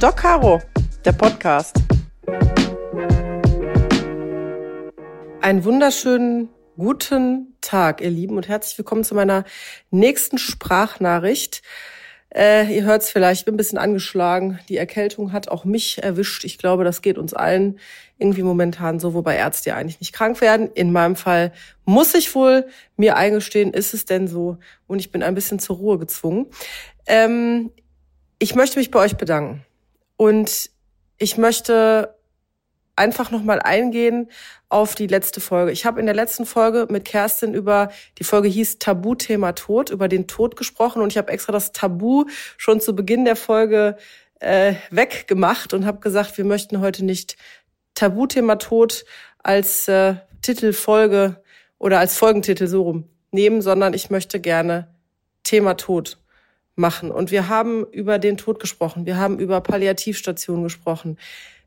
Doc Caro, der Podcast. Einen wunderschönen guten Tag, ihr Lieben, und herzlich willkommen zu meiner nächsten Sprachnachricht. Äh, ihr hört es vielleicht, ich bin ein bisschen angeschlagen. Die Erkältung hat auch mich erwischt. Ich glaube, das geht uns allen irgendwie momentan so, wobei Ärzte ja eigentlich nicht krank werden. In meinem Fall muss ich wohl mir eingestehen, ist es denn so? Und ich bin ein bisschen zur Ruhe gezwungen. Ähm, ich möchte mich bei euch bedanken. Und ich möchte einfach nochmal eingehen auf die letzte Folge. Ich habe in der letzten Folge mit Kerstin über, die Folge hieß Tabuthema Tod, über den Tod gesprochen und ich habe extra das Tabu schon zu Beginn der Folge äh, weggemacht und habe gesagt, wir möchten heute nicht Tabuthema Tod als äh, Titelfolge oder als Folgentitel so rum nehmen, sondern ich möchte gerne Thema Tod machen. Und wir haben über den Tod gesprochen, wir haben über Palliativstationen gesprochen,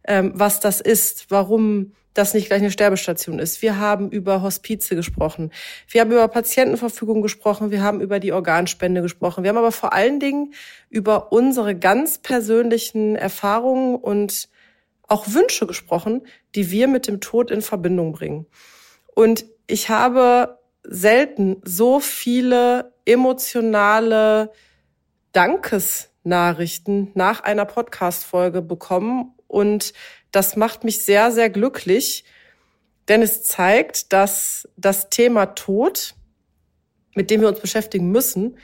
ähm, was das ist, warum das nicht gleich eine Sterbestation ist. Wir haben über Hospize gesprochen. Wir haben über Patientenverfügung gesprochen. Wir haben über die Organspende gesprochen. Wir haben aber vor allen Dingen über unsere ganz persönlichen Erfahrungen und auch Wünsche gesprochen, die wir mit dem Tod in Verbindung bringen. Und ich habe selten so viele emotionale Dankesnachrichten nach einer Podcast-Folge bekommen. Und das macht mich sehr, sehr glücklich, denn es zeigt, dass das Thema Tod, mit dem wir uns beschäftigen müssen,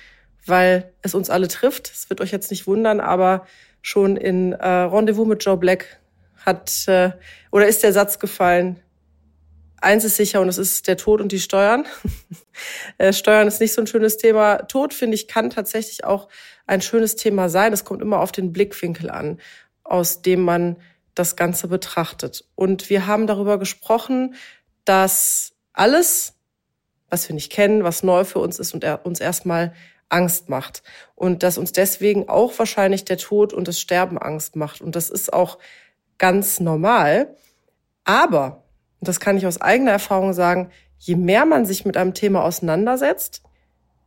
weil es uns alle trifft, es wird euch jetzt nicht wundern, aber schon in äh, Rendezvous mit Joe Black hat äh, oder ist der Satz gefallen, eins ist sicher und es ist der Tod und die Steuern. äh, Steuern ist nicht so ein schönes Thema. Tod, finde ich, kann tatsächlich auch ein schönes Thema sein. Es kommt immer auf den Blickwinkel an aus dem man das Ganze betrachtet. Und wir haben darüber gesprochen, dass alles, was wir nicht kennen, was neu für uns ist und uns erstmal Angst macht. Und dass uns deswegen auch wahrscheinlich der Tod und das Sterben Angst macht. Und das ist auch ganz normal. Aber, und das kann ich aus eigener Erfahrung sagen, je mehr man sich mit einem Thema auseinandersetzt,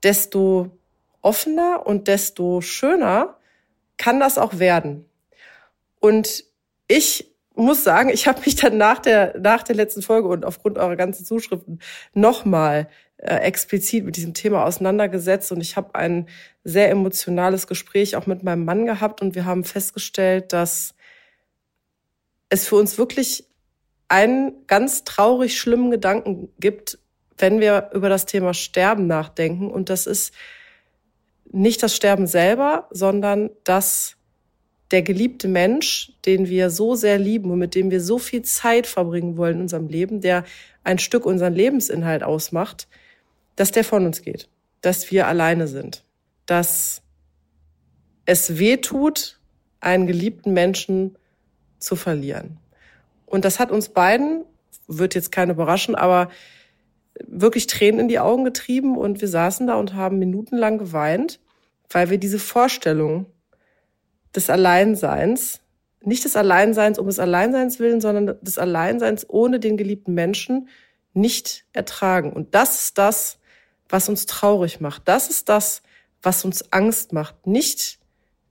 desto offener und desto schöner kann das auch werden. Und ich muss sagen, ich habe mich dann nach der, nach der letzten Folge und aufgrund eurer ganzen Zuschriften nochmal äh, explizit mit diesem Thema auseinandergesetzt und ich habe ein sehr emotionales Gespräch auch mit meinem Mann gehabt und wir haben festgestellt, dass es für uns wirklich einen ganz traurig schlimmen Gedanken gibt, wenn wir über das Thema Sterben nachdenken. Und das ist nicht das Sterben selber, sondern das der geliebte Mensch, den wir so sehr lieben und mit dem wir so viel Zeit verbringen wollen in unserem Leben, der ein Stück unseren Lebensinhalt ausmacht, dass der von uns geht, dass wir alleine sind, dass es weh tut, einen geliebten Menschen zu verlieren. Und das hat uns beiden, wird jetzt keine überraschen, aber wirklich Tränen in die Augen getrieben und wir saßen da und haben minutenlang geweint, weil wir diese Vorstellung des Alleinseins, nicht des Alleinseins um des Alleinseins willen, sondern des Alleinseins ohne den geliebten Menschen nicht ertragen. Und das ist das, was uns traurig macht. Das ist das, was uns Angst macht. Nicht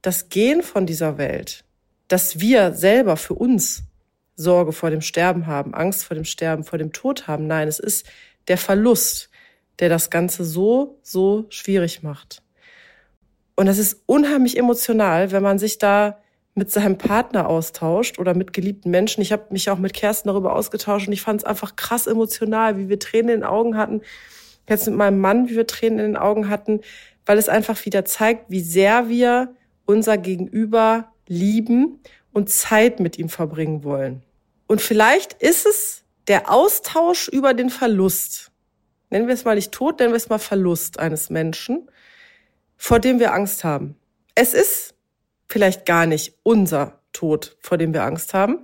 das Gehen von dieser Welt, dass wir selber für uns Sorge vor dem Sterben haben, Angst vor dem Sterben, vor dem Tod haben. Nein, es ist der Verlust, der das Ganze so, so schwierig macht. Und das ist unheimlich emotional, wenn man sich da mit seinem Partner austauscht oder mit geliebten Menschen. Ich habe mich auch mit Kerstin darüber ausgetauscht und ich fand es einfach krass emotional, wie wir Tränen in den Augen hatten. Jetzt mit meinem Mann, wie wir Tränen in den Augen hatten, weil es einfach wieder zeigt, wie sehr wir unser Gegenüber lieben und Zeit mit ihm verbringen wollen. Und vielleicht ist es der Austausch über den Verlust. Nennen wir es mal nicht Tod, nennen wir es mal Verlust eines Menschen vor dem wir Angst haben. Es ist vielleicht gar nicht unser Tod, vor dem wir Angst haben.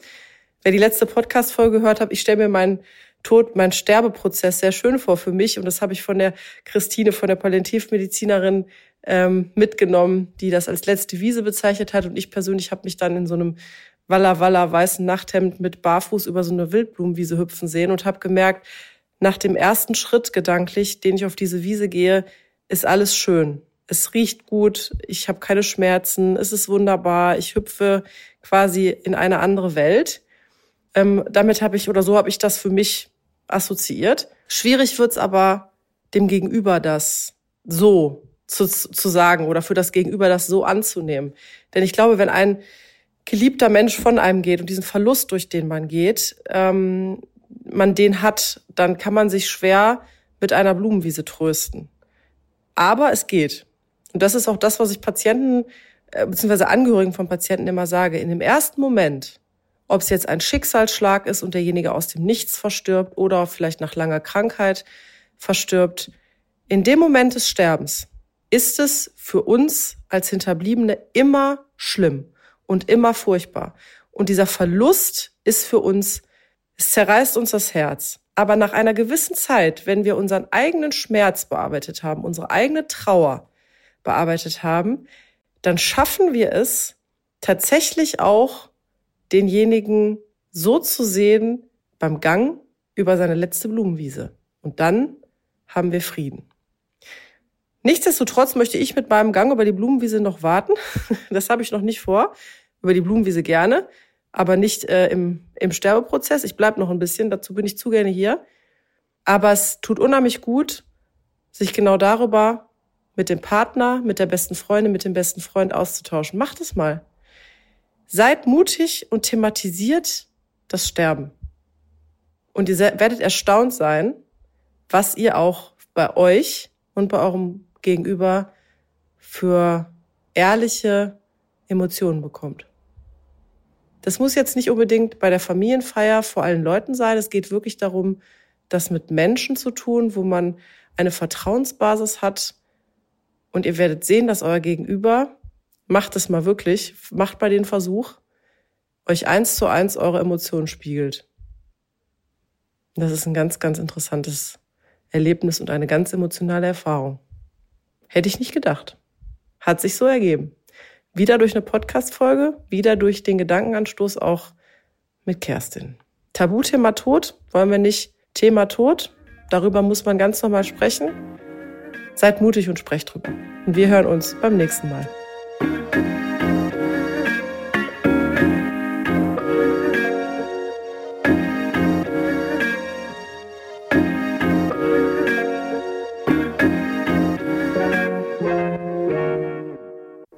Wer die letzte Podcast-Folge gehört hat, ich stelle mir meinen Tod, meinen Sterbeprozess sehr schön vor für mich. Und das habe ich von der Christine, von der Palliativmedizinerin ähm, mitgenommen, die das als letzte Wiese bezeichnet hat. Und ich persönlich habe mich dann in so einem Walla Walla weißen Nachthemd mit Barfuß über so eine Wildblumenwiese hüpfen sehen und habe gemerkt, nach dem ersten Schritt gedanklich, den ich auf diese Wiese gehe, ist alles schön. es riecht gut, ich habe keine Schmerzen, es ist wunderbar, ich hüpfe quasi in eine andere Welt. Ähm, damit habe ich oder so habe ich das für mich assoziiert. Schwierig wird's aber dem Gegenüber das so zu, zu sagen oder für das Gegenüber das so anzunehmen. Denn ich glaube, wenn ein geliebter Mensch von einem geht und diesen Verlust, durch den man geht, ähm, man den hat, dann kann man sich schwer mit einer Blumenwiese trösten. Aber es geht. Und das ist auch das, was ich Patienten äh, bzw. Angehörigen von Patienten immer sage. In dem ersten Moment, ob es jetzt ein Schicksalsschlag ist und derjenige aus dem Nichts verstirbt oder vielleicht nach langer Krankheit verstirbt, in dem Moment des Sterbens ist es für uns als Hinterbliebene immer schlimm und immer furchtbar. Und dieser Verlust ist für uns, es zerreißt uns das Herz. Aber nach einer gewissen Zeit, wenn wir unseren eigenen Schmerz bearbeitet haben, unsere eigene Trauer bearbeitet haben, dann schaffen wir es tatsächlich auch, denjenigen so zu sehen beim Gang über seine letzte Blumenwiese. Und dann haben wir Frieden. Nichtsdestotrotz möchte ich mit meinem Gang über die Blumenwiese noch warten. Das habe ich noch nicht vor. Über die Blumenwiese gerne, aber nicht äh, im, im Sterbeprozess. Ich bleib noch ein bisschen, dazu bin ich zu gerne hier. Aber es tut unheimlich gut, sich genau darüber mit dem Partner, mit der besten Freundin, mit dem besten Freund auszutauschen. Macht es mal. Seid mutig und thematisiert das Sterben. Und ihr werdet erstaunt sein, was ihr auch bei euch und bei eurem gegenüber für ehrliche Emotionen bekommt. Das muss jetzt nicht unbedingt bei der Familienfeier vor allen Leuten sein. Es geht wirklich darum, das mit Menschen zu tun, wo man eine Vertrauensbasis hat. Und ihr werdet sehen, dass euer Gegenüber, macht es mal wirklich, macht bei den Versuch, euch eins zu eins eure Emotionen spiegelt. Das ist ein ganz, ganz interessantes Erlebnis und eine ganz emotionale Erfahrung. Hätte ich nicht gedacht. Hat sich so ergeben. Wieder durch eine Podcast-Folge, wieder durch den Gedankenanstoß auch mit Kerstin. Tabuthema Tod wollen wir nicht Thema Tod. Darüber muss man ganz normal sprechen. Seid mutig und sprecht drüber. Und wir hören uns beim nächsten Mal.